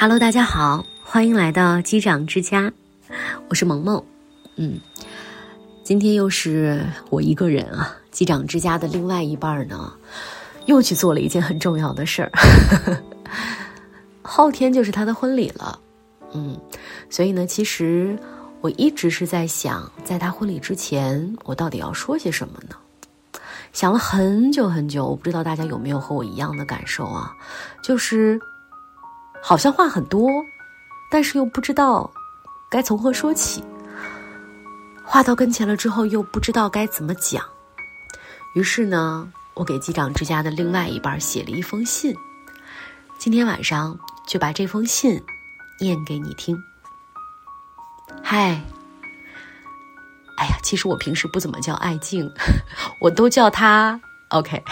Hello，大家好，欢迎来到机长之家，我是萌萌。嗯，今天又是我一个人啊。机长之家的另外一半呢，又去做了一件很重要的事儿。后天就是他的婚礼了。嗯，所以呢，其实我一直是在想，在他婚礼之前，我到底要说些什么呢？想了很久很久，我不知道大家有没有和我一样的感受啊，就是好像话很多，但是又不知道该从何说起。话到跟前了之后，又不知道该怎么讲。于是呢，我给机长之家的另外一半写了一封信，今天晚上就把这封信念给你听。嗨。哎呀，其实我平时不怎么叫爱静，我都叫他 OK。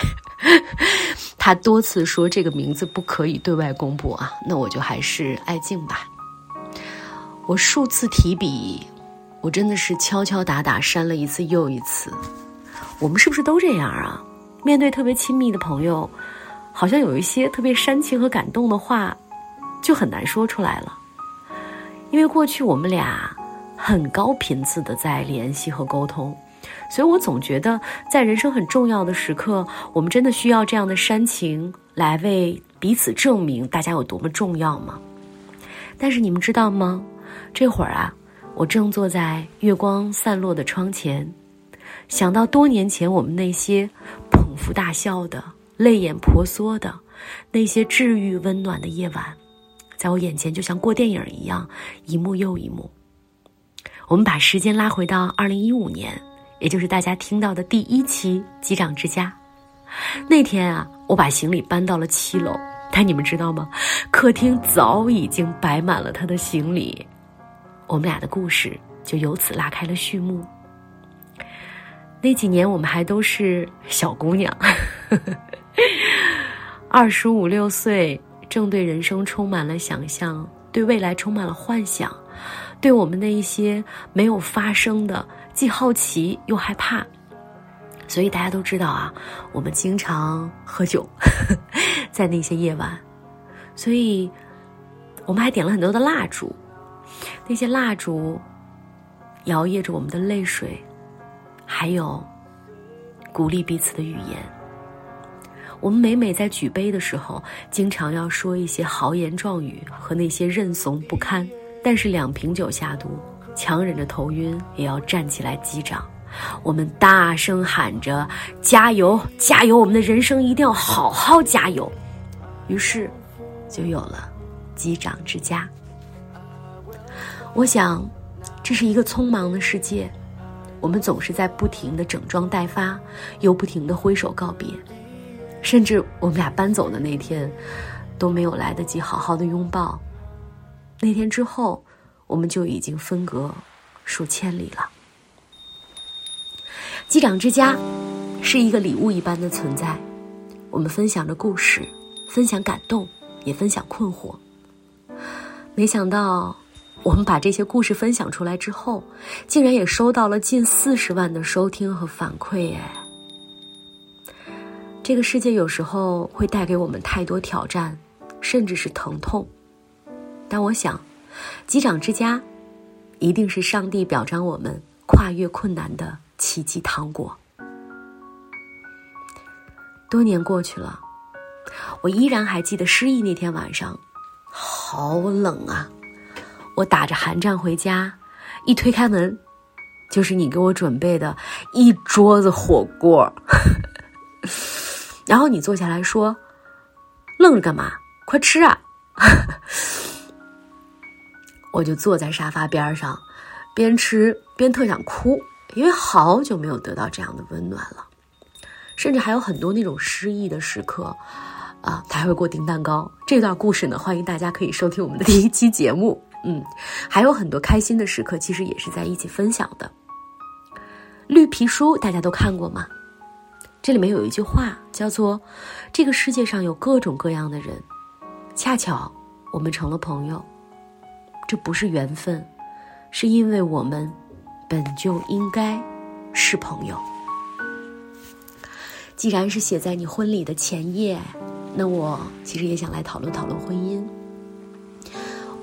他多次说这个名字不可以对外公布啊，那我就还是爱静吧。我数次提笔，我真的是敲敲打打删了一次又一次。我们是不是都这样啊？面对特别亲密的朋友，好像有一些特别煽情和感动的话，就很难说出来了，因为过去我们俩。很高频次的在联系和沟通，所以我总觉得在人生很重要的时刻，我们真的需要这样的煽情来为彼此证明大家有多么重要吗？但是你们知道吗？这会儿啊，我正坐在月光散落的窗前，想到多年前我们那些捧腹大笑的、泪眼婆娑的那些治愈温暖的夜晚，在我眼前就像过电影一样，一幕又一幕。我们把时间拉回到二零一五年，也就是大家听到的第一期《机长之家》。那天啊，我把行李搬到了七楼，但你们知道吗？客厅早已经摆满了他的行李。我们俩的故事就由此拉开了序幕。那几年，我们还都是小姑娘，二十五六岁，正对人生充满了想象，对未来充满了幻想。对我们那一些没有发生的，既好奇又害怕，所以大家都知道啊，我们经常喝酒，在那些夜晚，所以我们还点了很多的蜡烛，那些蜡烛摇曳着我们的泪水，还有鼓励彼此的语言。我们每每在举杯的时候，经常要说一些豪言壮语和那些认怂不堪。但是两瓶酒下肚，强忍着头晕也要站起来击掌。我们大声喊着：“加油，加油！我们的人生一定要好好加油。”于是，就有了击掌之家。我想，这是一个匆忙的世界，我们总是在不停的整装待发，又不停的挥手告别，甚至我们俩搬走的那天，都没有来得及好好的拥抱。那天之后，我们就已经分隔数千里了。机长之家是一个礼物一般的存在，我们分享着故事，分享感动，也分享困惑。没想到，我们把这些故事分享出来之后，竟然也收到了近四十万的收听和反馈。哎，这个世界有时候会带给我们太多挑战，甚至是疼痛。但我想，机长之家，一定是上帝表彰我们跨越困难的奇迹糖果。多年过去了，我依然还记得失忆那天晚上，好冷啊！我打着寒战回家，一推开门，就是你给我准备的一桌子火锅。然后你坐下来说：“愣着干嘛？快吃啊！” 我就坐在沙发边上，边吃边特想哭，因为好久没有得到这样的温暖了。甚至还有很多那种失意的时刻，啊，他还会给我订蛋糕。这段故事呢，欢迎大家可以收听我们的第一期节目。嗯，还有很多开心的时刻，其实也是在一起分享的。绿皮书大家都看过吗？这里面有一句话叫做：“这个世界上有各种各样的人，恰巧我们成了朋友。”这不是缘分，是因为我们本就应该是朋友。既然是写在你婚礼的前夜，那我其实也想来讨论讨论婚姻。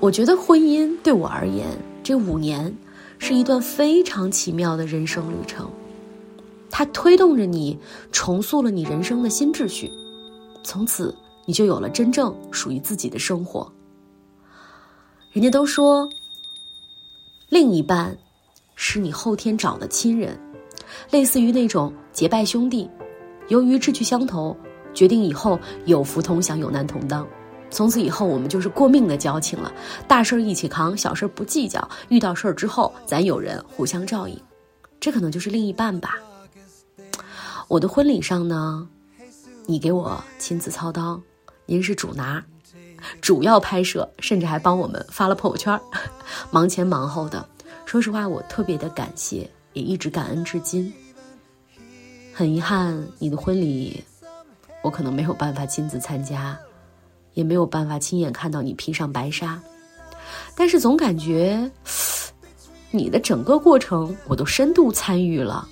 我觉得婚姻对我而言，这五年是一段非常奇妙的人生旅程，它推动着你重塑了你人生的新秩序，从此你就有了真正属于自己的生活。人家都说，另一半是你后天找的亲人，类似于那种结拜兄弟，由于志趣相投，决定以后有福同享，有难同当。从此以后，我们就是过命的交情了，大事儿一起扛，小事不计较。遇到事儿之后，咱有人互相照应，这可能就是另一半吧。我的婚礼上呢，你给我亲自操刀，您是主拿，主要拍摄，甚至还帮我们发了朋友圈，忙前忙后的。说实话，我特别的感谢，也一直感恩至今。很遗憾，你的婚礼，我可能没有办法亲自参加。也没有办法亲眼看到你披上白纱，但是总感觉你的整个过程我都深度参与了，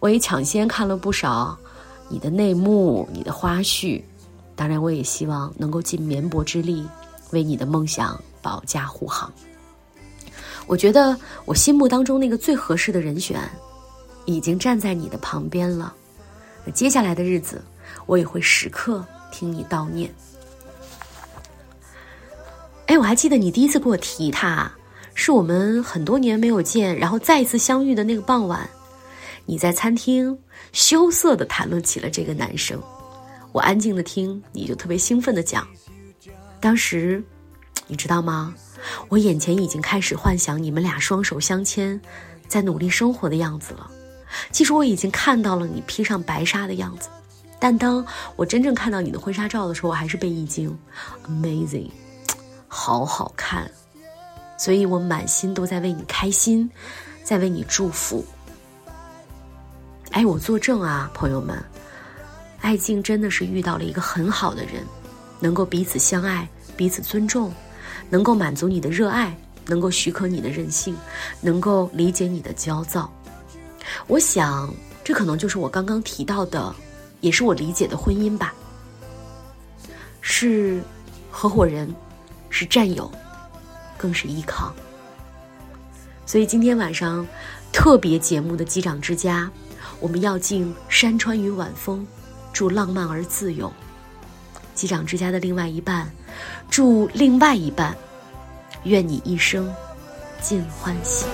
我也抢先看了不少你的内幕、你的花絮，当然我也希望能够尽绵薄之力为你的梦想保驾护航。我觉得我心目当中那个最合适的人选已经站在你的旁边了，接下来的日子我也会时刻听你悼念。哎，我还记得你第一次给我提他，是我们很多年没有见，然后再一次相遇的那个傍晚，你在餐厅羞涩的谈论起了这个男生，我安静的听，你就特别兴奋的讲。当时，你知道吗？我眼前已经开始幻想你们俩双手相牵，在努力生活的样子了。其实我已经看到了你披上白纱的样子，但当我真正看到你的婚纱照的时候，我还是被一惊，amazing。好好看，所以我满心都在为你开心，在为你祝福。哎，我作证啊，朋友们，爱静真的是遇到了一个很好的人，能够彼此相爱、彼此尊重，能够满足你的热爱，能够许可你的任性，能够理解你的焦躁。我想，这可能就是我刚刚提到的，也是我理解的婚姻吧，是合伙人。是战友，更是依靠。所以今天晚上特别节目的机长之家，我们要敬山川与晚风，祝浪漫而自由。机长之家的另外一半，祝另外一半，愿你一生尽欢喜。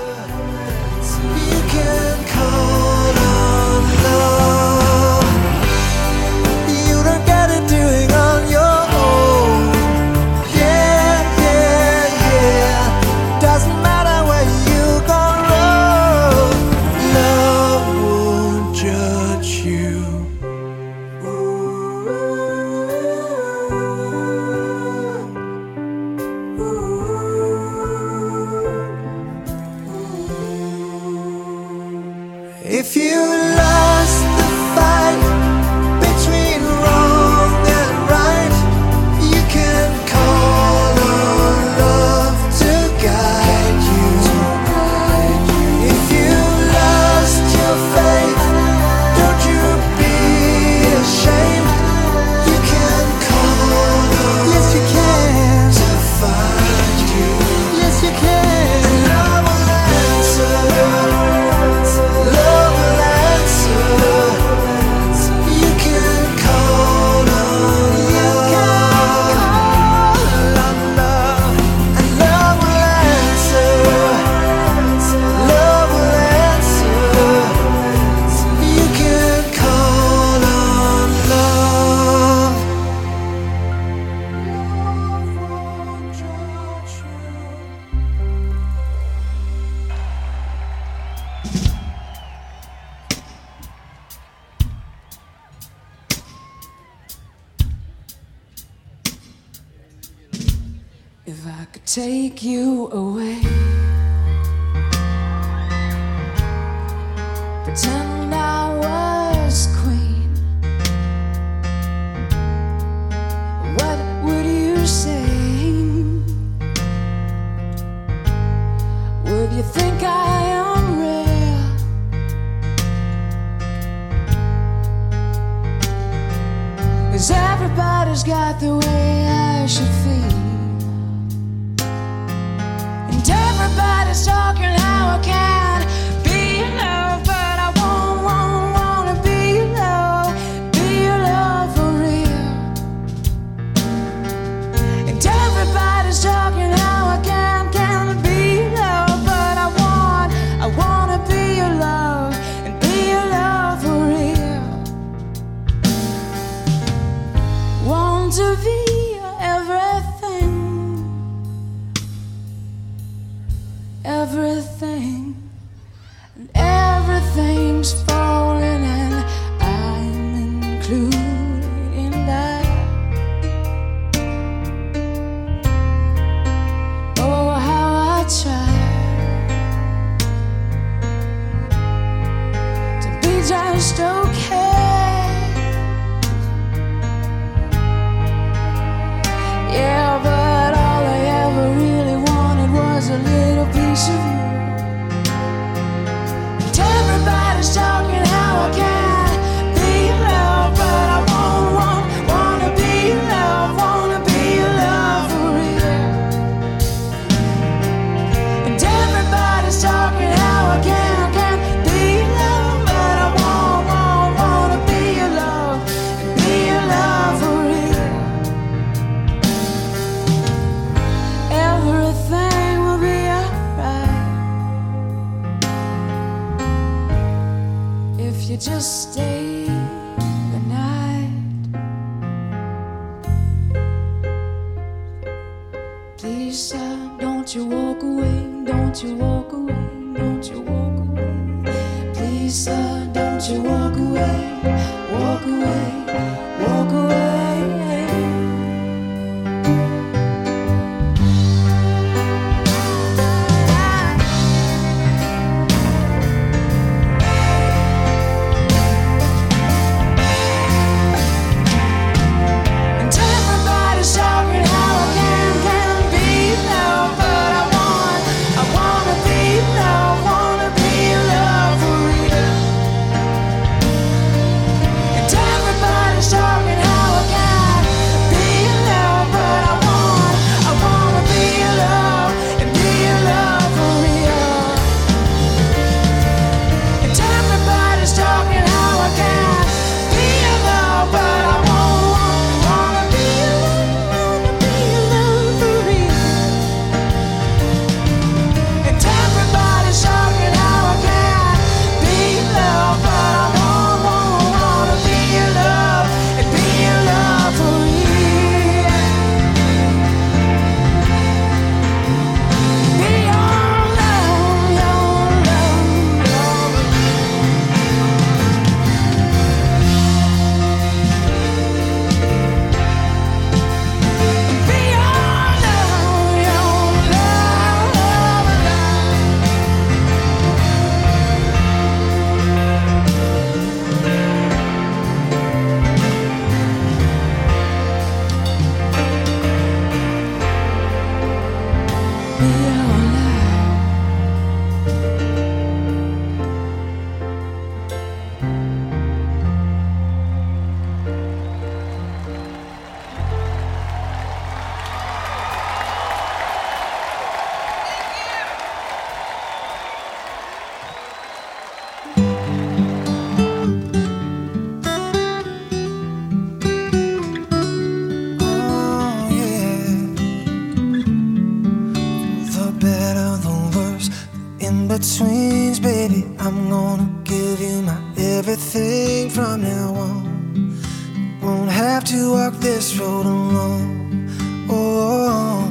have to walk this road alone. Oh,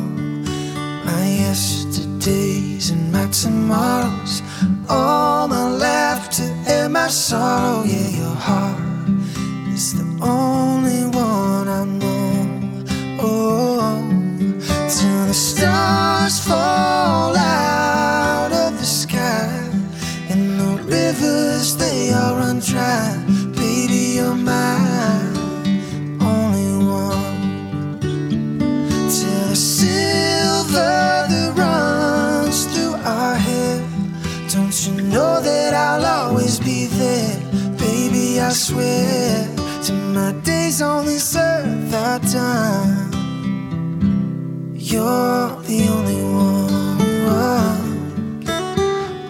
my yesterdays and my tomorrows, all my laughter and my sorrow. Yeah, your heart is the only one I know. Oh, till the stars fall. swear to my days on this earth I done. You're the only one.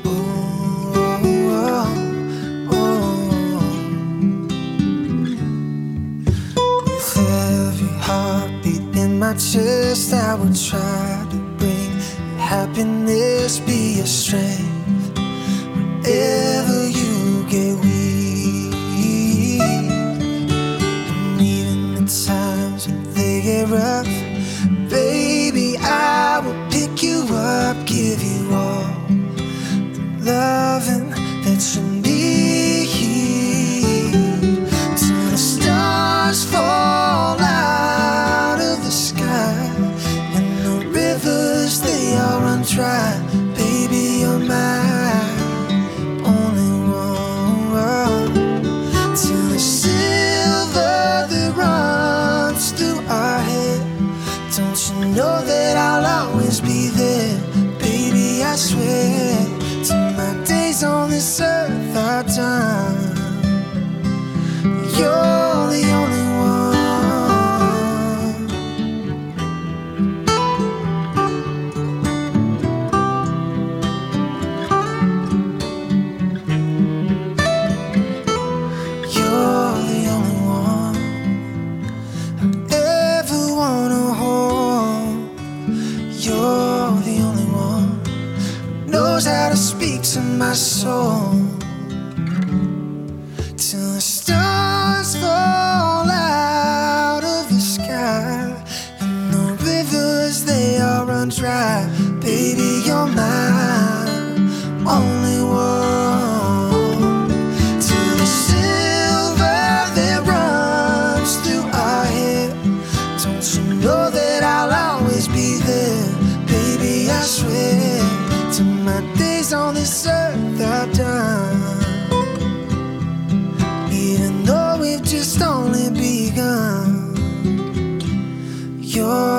Ooh, With every heartbeat in my chest, I would try to bring happiness, be your strength. Whenever you get weak. rough. Baby, I will pick you up, give you all the loving that's enough. You're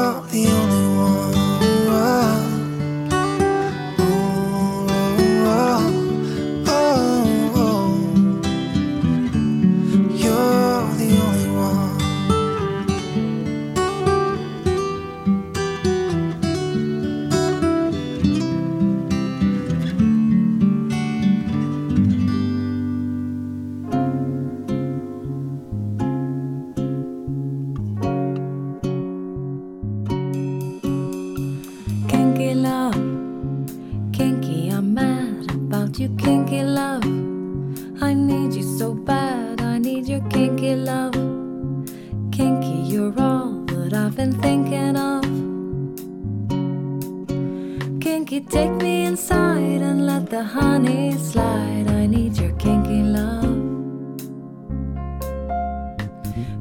I've been thinking of. Kinky, take me inside and let the honey slide. I need your kinky love.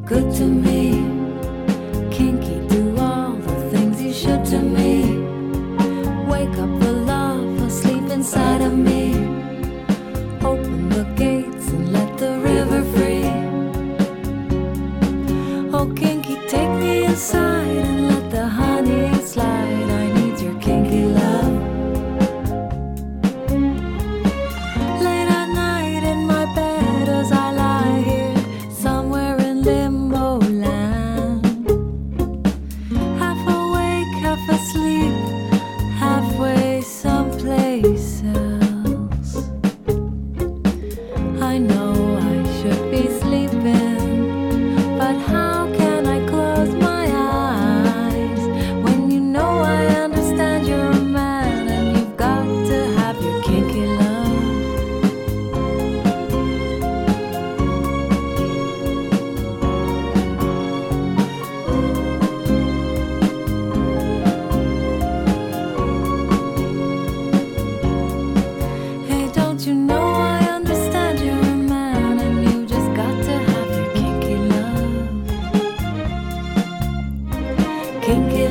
Good to me, kinky, do all the things you should to me. Wake up the love or sleep inside of me. sun. can get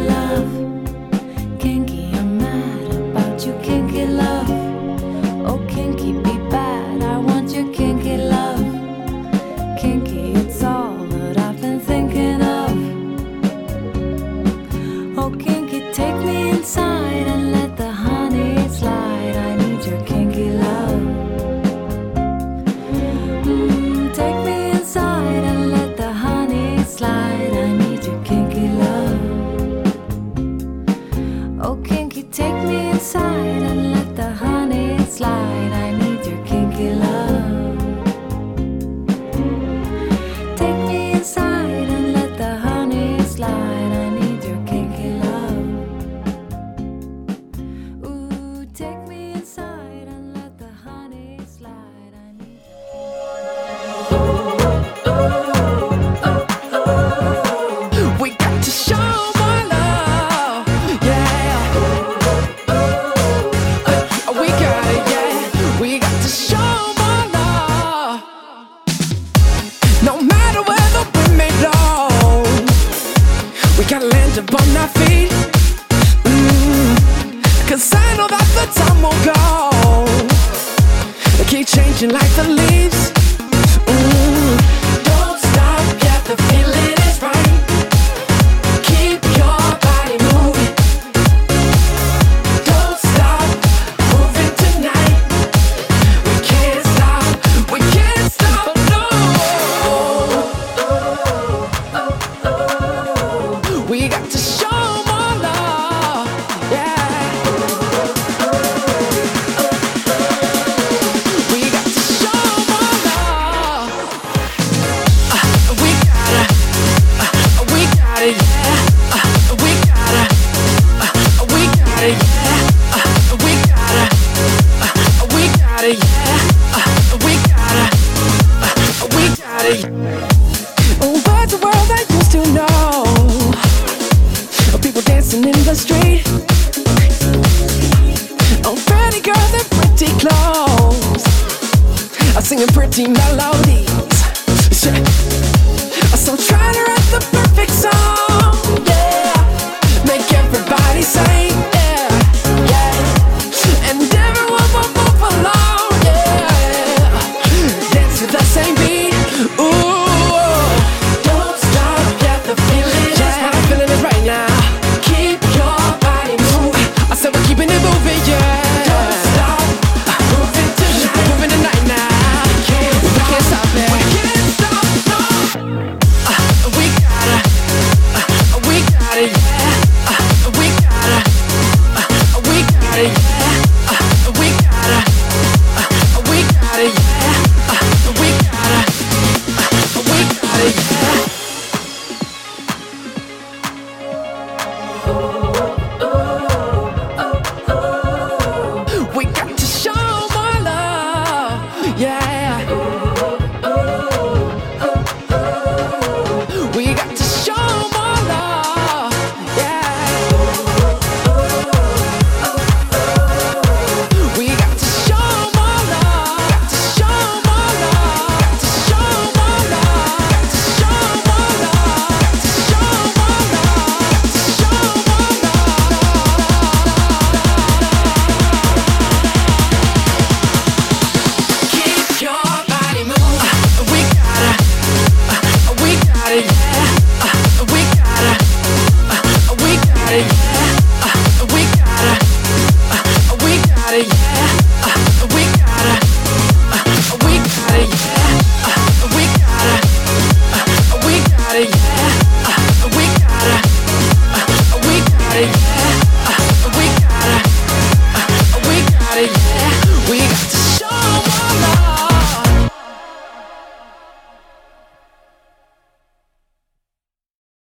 singing pretty melody.